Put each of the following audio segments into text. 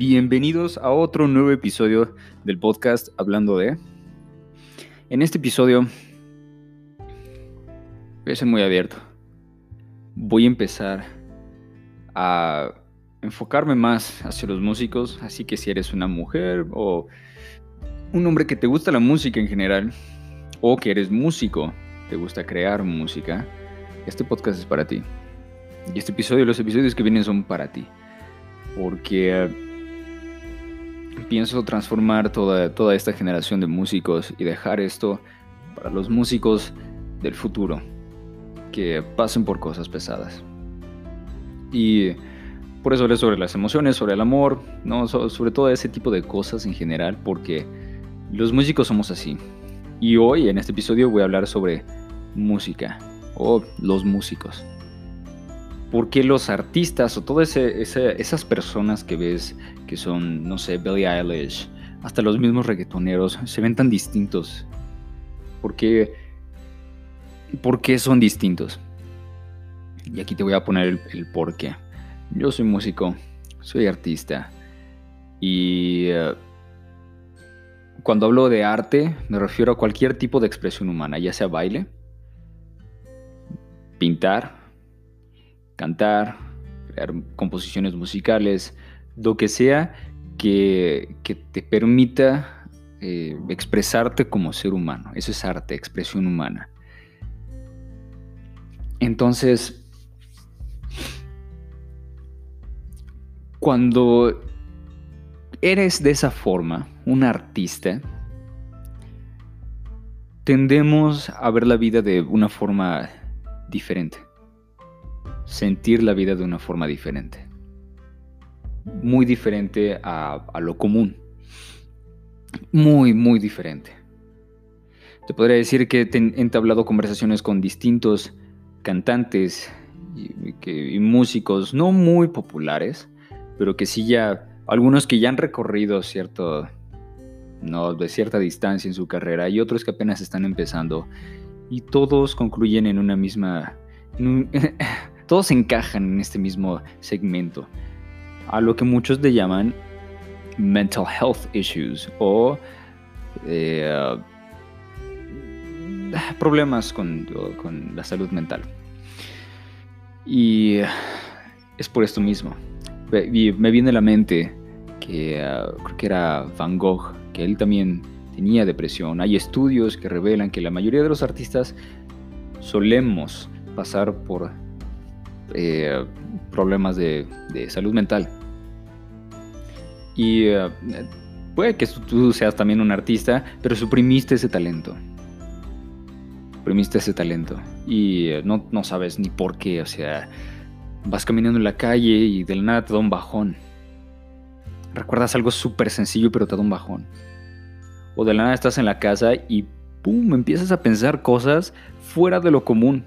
Bienvenidos a otro nuevo episodio del podcast Hablando de. En este episodio voy a ser muy abierto. Voy a empezar a enfocarme más hacia los músicos, así que si eres una mujer o un hombre que te gusta la música en general, o que eres músico, te gusta crear música, este podcast es para ti. Y este episodio, los episodios que vienen son para ti. Porque pienso transformar toda, toda esta generación de músicos y dejar esto para los músicos del futuro, que pasen por cosas pesadas. Y por eso hablo sobre las emociones, sobre el amor, ¿no? sobre todo ese tipo de cosas en general, porque los músicos somos así. Y hoy en este episodio voy a hablar sobre música o los músicos. ¿Por qué los artistas o todas esas personas que ves que son, no sé, Billie Eilish, hasta los mismos reggaetoneros, se ven tan distintos? ¿Por qué, ¿Por qué son distintos? Y aquí te voy a poner el, el por qué. Yo soy músico, soy artista y eh, cuando hablo de arte me refiero a cualquier tipo de expresión humana, ya sea baile, pintar, cantar, crear composiciones musicales, lo que sea que, te permita eh, expresarte como ser humano. Eso es arte, expresión humana. Entonces, cuando eres de esa forma, un artista, tendemos a ver la vida de una forma diferente sentir la vida de una forma diferente. Muy diferente a, lo común. Muy, muy diferente. Te podría decir que he entablado conversaciones con distintos cantantes y, músicos no muy populares, pero que sí ya, algunos que ya han recorrido cierto, no, de cierta distancia en su carrera y otros que apenas están empezando y todos concluyen en una misma, todos encajan en este mismo segmento, a lo que muchos le llaman mental health issues o eh, problemas con, la salud mental. Y es por esto mismo. me viene a la mente que ah, creo que era Van Gogh, que él también tenía depresión. Hay estudios que revelan que la mayoría de los artistas solemos pasar por eh, problemas de, salud mental. Y eh, puede que tú seas también un artista, pero suprimiste ese talento. Suprimiste ese talento. Y eh, no, no sabes ni por qué. O sea, vas caminando en la calle y del nada te da un bajón. Recuerdas algo súper sencillo, pero te da un bajón. O de la nada estás en la casa y ¡pum! empiezas a pensar cosas fuera de lo común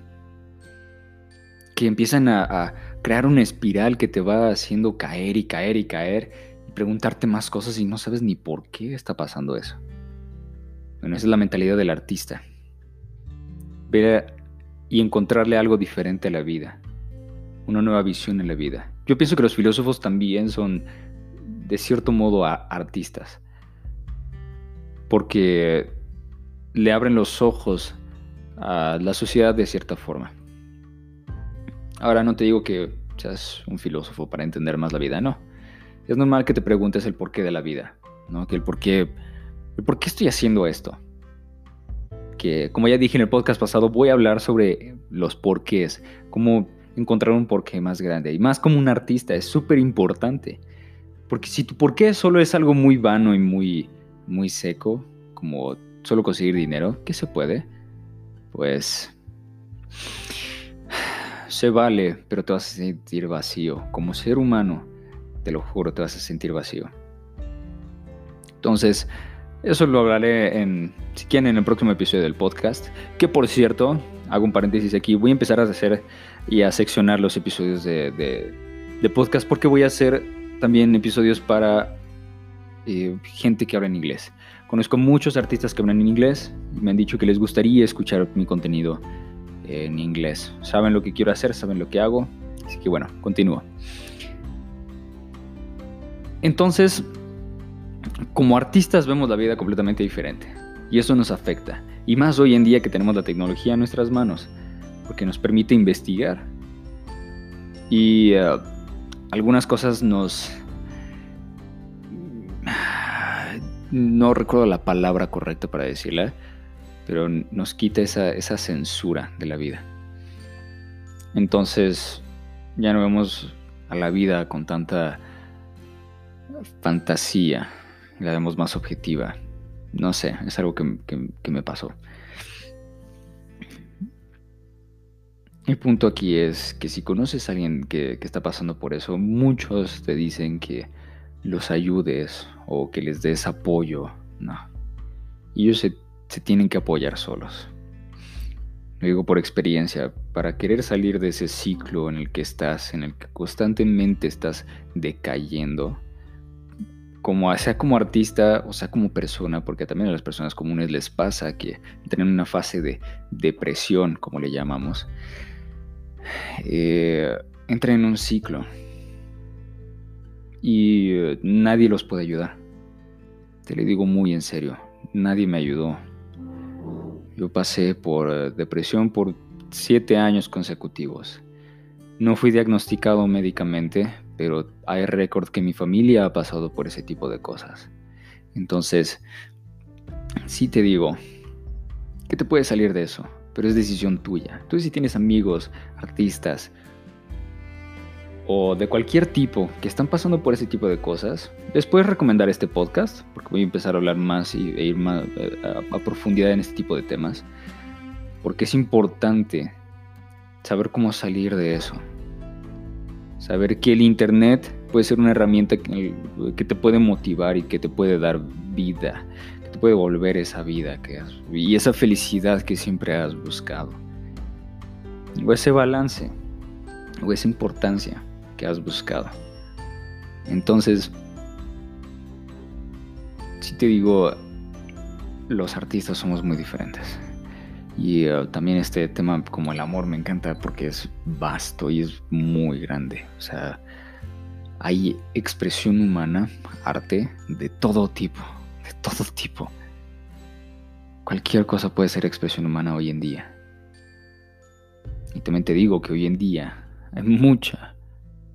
que empiezan a, crear una espiral que te va haciendo caer y caer y caer y preguntarte más cosas y no sabes ni por qué está pasando eso. Bueno, esa es la mentalidad del artista. Ver y encontrarle algo diferente a la vida, una nueva visión en la vida. Yo pienso que los filósofos también son, de cierto modo, artistas, porque le abren los ojos a la sociedad de cierta forma. Ahora no te digo que seas un filósofo para entender más la vida, no. Es normal que te preguntes el porqué de la vida, ¿no? Que el por qué, el por qué estoy haciendo esto. Que como ya dije en el podcast pasado, voy a hablar sobre los porqués, cómo encontrar un porqué más grande. Y más como un artista, es súper importante. Porque si tu porqué solo es algo muy vano y muy, muy seco, como solo conseguir dinero, que se puede, pues se vale, pero te vas a sentir vacío. Como ser humano, te lo juro, te vas a sentir vacío. Entonces, eso lo hablaré en, si quieren, en el próximo episodio del podcast. Que por cierto, hago un paréntesis aquí, voy a empezar a hacer y a seccionar los episodios de, de, podcast porque voy a hacer también episodios para eh, gente que habla en inglés. Conozco muchos artistas que hablan en inglés y me han dicho que les gustaría escuchar mi contenido en inglés. Saben lo que quiero hacer, saben lo que hago. Así que bueno, continúo. Entonces, como artistas vemos la vida completamente diferente y eso nos afecta. Y más hoy en día que tenemos la tecnología en nuestras manos, porque nos permite investigar. Y eh, algunas cosas nos... No recuerdo la palabra correcta para decirla, pero nos quita esa, esa censura de la vida. Entonces, ya no vemos a la vida con tanta fantasía, la vemos más objetiva. No sé, es algo que, me pasó. El punto aquí es que si conoces a alguien que, está pasando por eso, muchos te dicen que los ayudes o que les des apoyo. No. Ellos se, se tienen que apoyar solos. Lo digo por experiencia, para querer salir de ese ciclo en el que estás, en el que constantemente estás decayendo, como sea como artista o sea como persona, porque también a las personas comunes les pasa que tienen una fase de depresión, como le llamamos, eh, entran en un ciclo y eh, nadie los puede ayudar. Te lo digo muy en serio, nadie me ayudó. Yo pasé por eh, depresión por siete años consecutivos. No fui diagnosticado médicamente, pero hay récord que mi familia ha pasado por ese tipo de cosas. Entonces, sí te digo, que te puede salir de eso, pero es decisión tuya. Tú si tienes amigos, artistas o de cualquier tipo que están pasando por ese tipo de cosas, les puedes recomendar este podcast, porque voy a empezar a hablar más y, e ir más eh, a profundidad en este tipo de temas, porque es importante saber cómo salir de eso. Saber que el Internet puede ser una herramienta que, te puede motivar y que te puede dar vida, que te puede volver esa vida que y esa felicidad que siempre has buscado. O ese balance, o esa importancia has buscado. Entonces, si te digo, los artistas somos muy diferentes. Y uh, también este tema como el amor me encanta porque es vasto y es muy grande. O sea, hay expresión humana, arte de todo tipo, de todo tipo. Cualquier cosa puede ser expresión humana hoy en día. Y también te digo que hoy en día hay mucha,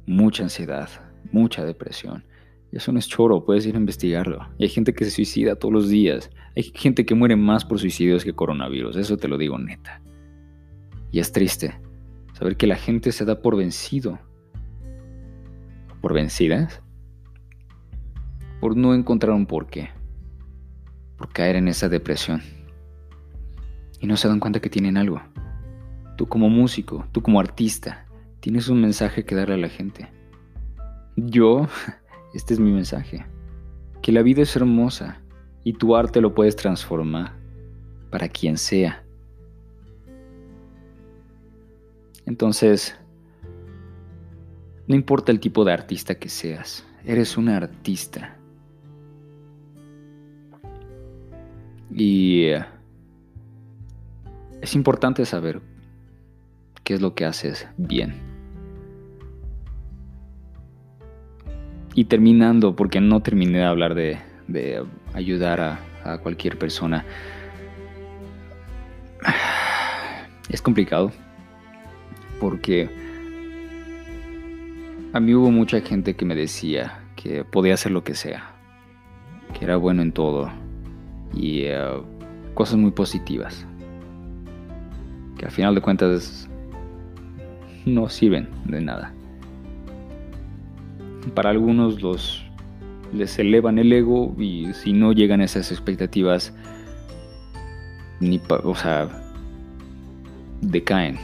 mucha ansiedad, mucha depresión. Eso no es choro, puedes ir a investigarlo. Y hay gente que se suicida todos los días. Hay gente que muere más por suicidios que coronavirus, eso te lo digo neta. Y es triste saber que la gente se da por vencido. ¿Por vencidas? Por no encontrar un porqué. Por caer en esa depresión. Y no se dan cuenta que tienen algo. Tú como músico, tú como artista, tienes un mensaje que darle a la gente. Yo Este es mi mensaje. Que la vida es hermosa y tu arte lo puedes transformar para quien sea. Entonces, no importa el tipo de artista que seas, eres un artista. Y eh, es importante saber qué es lo que haces bien. Y terminando, porque no terminé de hablar de, ayudar a, cualquier persona. Es complicado. Porque a mí hubo mucha gente que me decía que podía hacer lo que sea. Que era bueno en todo. Y eh, cosas muy positivas. Que al final de cuentas no sirven de nada para algunos los les elevan el ego y si no llegan a esas expectativas ni o sea decaen.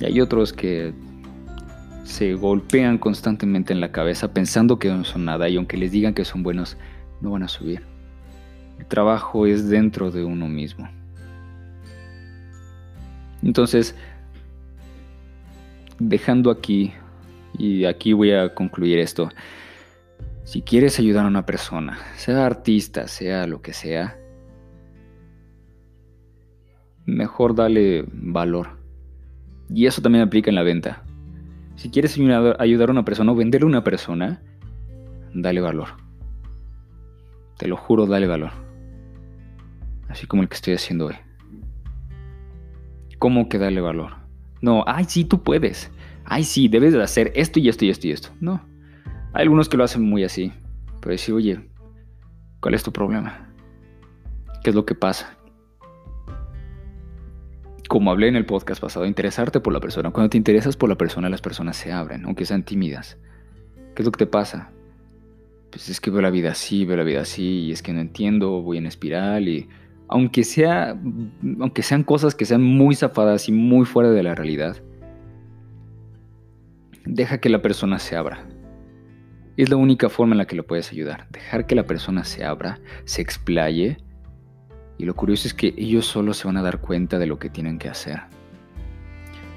Y hay otros que se golpean constantemente en la cabeza pensando que no son nada y aunque les digan que son buenos no van a subir. El trabajo es dentro de uno mismo. Entonces dejando aquí y aquí voy a concluir esto. Si quieres ayudar a una persona, sea artista, sea lo que sea, mejor dale valor. Y eso también aplica en la venta. Si quieres ayudar a una persona o venderle a una persona, dale valor. Te lo juro, dale valor. Así como el que estoy haciendo hoy. ¿Cómo que dale valor? No, ay, sí, tú puedes. Ay, sí, debes de hacer esto y esto y esto y esto. No. Hay algunos que lo hacen muy así. Pero decir, oye, ¿cuál es tu problema? ¿Qué es lo que pasa? Como hablé en el podcast pasado, interesarte por la persona. Cuando te interesas por la persona, las personas se abren, aunque sean tímidas. ¿Qué es lo que te pasa? Pues es que veo la vida así, veo la vida así, y es que no entiendo, voy en espiral y aunque, sea, aunque sean cosas que sean muy zafadas y muy fuera de la realidad, deja que la persona se abra. Es la única forma en la que lo puedes ayudar. Dejar que la persona se abra, se explaye. Y lo curioso es que ellos solo se van a dar cuenta de lo que tienen que hacer.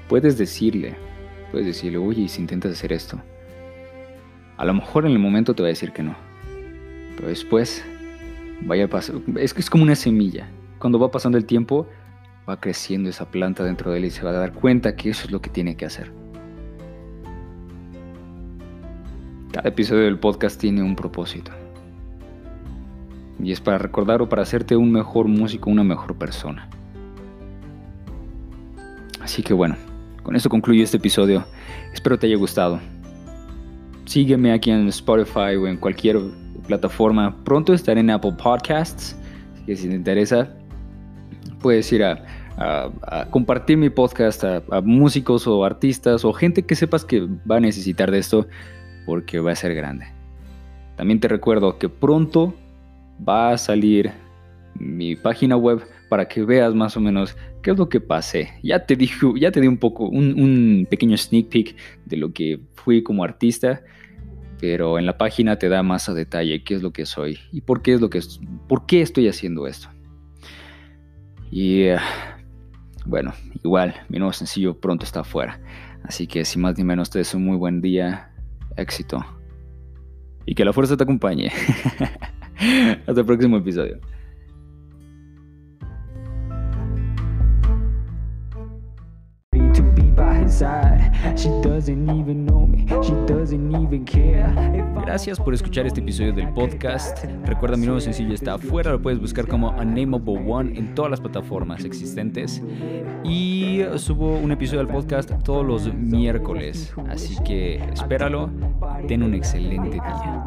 Puedes decirle, puedes decirle, oye, ¿y si intentas hacer esto? A lo mejor en el momento te va a decir que no. Pero después vaya pasando. Es que es como una semilla. Cuando va pasando el tiempo, va creciendo esa planta dentro de él y se va a dar cuenta que eso es lo que tiene que hacer. Cada episodio del podcast tiene un propósito. Y es para recordar o para hacerte un mejor músico, una mejor persona. Así que bueno, con eso concluyo este episodio. Espero te haya gustado. Sígueme aquí en Spotify o en cualquier plataforma. Pronto estaré en Apple Podcasts. Así que si te interesa, puedes ir a, compartir mi podcast a, músicos o artistas o gente que sepas que va a necesitar de esto porque va a ser grande. También te recuerdo que pronto va a salir mi página web para que veas más o menos qué es lo que pasé. Ya te, dije, ya te di un poco, un, pequeño sneak peek de lo que fui como artista pero en la página te da más a detalle qué es lo que soy y por qué es lo que por qué estoy haciendo esto. Y bueno, igual mi nuevo sencillo pronto está afuera, así que sin más ni menos te deseo un muy buen día, éxito y que la fuerza te acompañe. Hasta el próximo episodio. Gracias por escuchar este episodio del podcast. Recuerda mi nuevo sencillo está afuera, lo puedes buscar como Unnameable One en todas las plataformas existentes. Y subo un episodio del podcast todos los miércoles, así que espéralo. Ten un excelente día.